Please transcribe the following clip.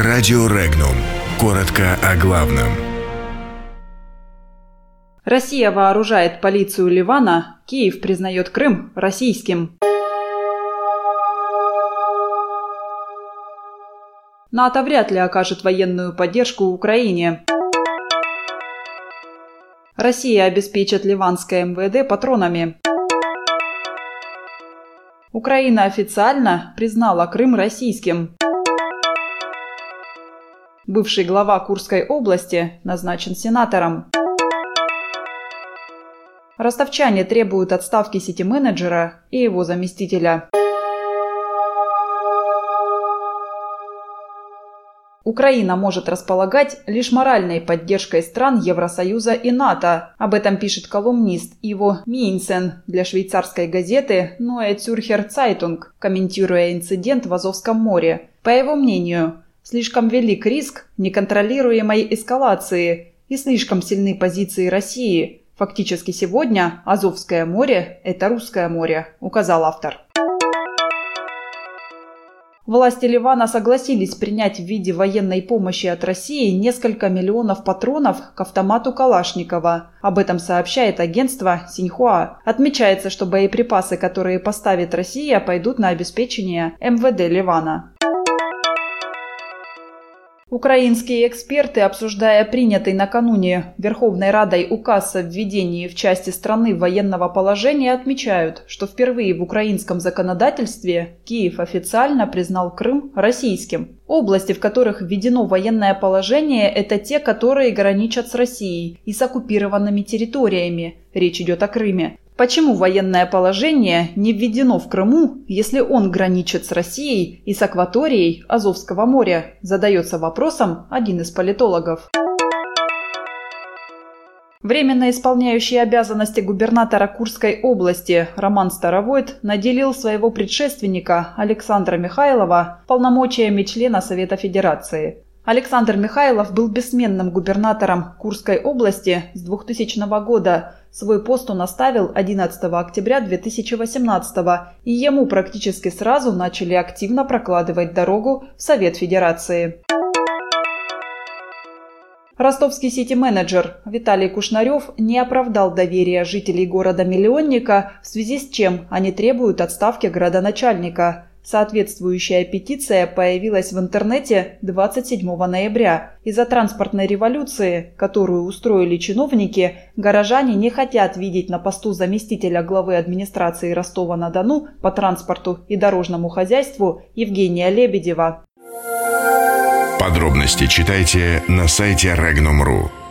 Радио Регнум. Коротко о главном. Россия вооружает полицию Ливана. Киев признает Крым российским. НАТО вряд ли окажет военную поддержку Украине. Россия обеспечит ливанское МВД патронами. Украина официально признала Крым российским. Бывший глава Курской области назначен сенатором. Ростовчане требуют отставки сити-менеджера и его заместителя. Украина может располагать лишь моральной поддержкой стран Евросоюза и НАТО. Об этом пишет колумнист Иво Минсен для швейцарской газеты Neue Zürcher Zeitung, комментируя инцидент в Азовском море. По его мнению, слишком велик риск неконтролируемой эскалации и слишком сильны позиции России. Фактически сегодня Азовское море – это Русское море, указал автор. Власти Ливана согласились принять в виде военной помощи от России несколько миллионов патронов к автомату Калашникова. Об этом сообщает агентство Синьхуа. Отмечается, что боеприпасы, которые поставит Россия, пойдут на обеспечение МВД Ливана. Украинские эксперты, обсуждая принятый накануне Верховной Радой указ о введении в части страны военного положения, отмечают, что впервые в украинском законодательстве Киев официально признал Крым российским. Области, в которых введено военное положение, это те, которые граничат с Россией и с оккупированными территориями. Речь идет о Крыме. Почему военное положение не введено в Крыму, если он граничит с Россией и с акваторией Азовского моря? Задается вопросом один из политологов. Временно исполняющий обязанности губернатора Курской области Роман Старовойт наделил своего предшественника Александра Михайлова полномочиями члена Совета Федерации. Александр Михайлов был бессменным губернатором Курской области с 2000 года. Свой пост он оставил 11 октября 2018 и ему практически сразу начали активно прокладывать дорогу в Совет Федерации. Ростовский сити-менеджер Виталий Кушнарев не оправдал доверия жителей города-миллионника, в связи с чем они требуют отставки градоначальника. Соответствующая петиция появилась в интернете 27 ноября. Из-за транспортной революции, которую устроили чиновники, горожане не хотят видеть на посту заместителя главы администрации Ростова-на-Дону по транспорту и дорожному хозяйству Евгения Лебедева. Подробности читайте на сайте Regnum.ru.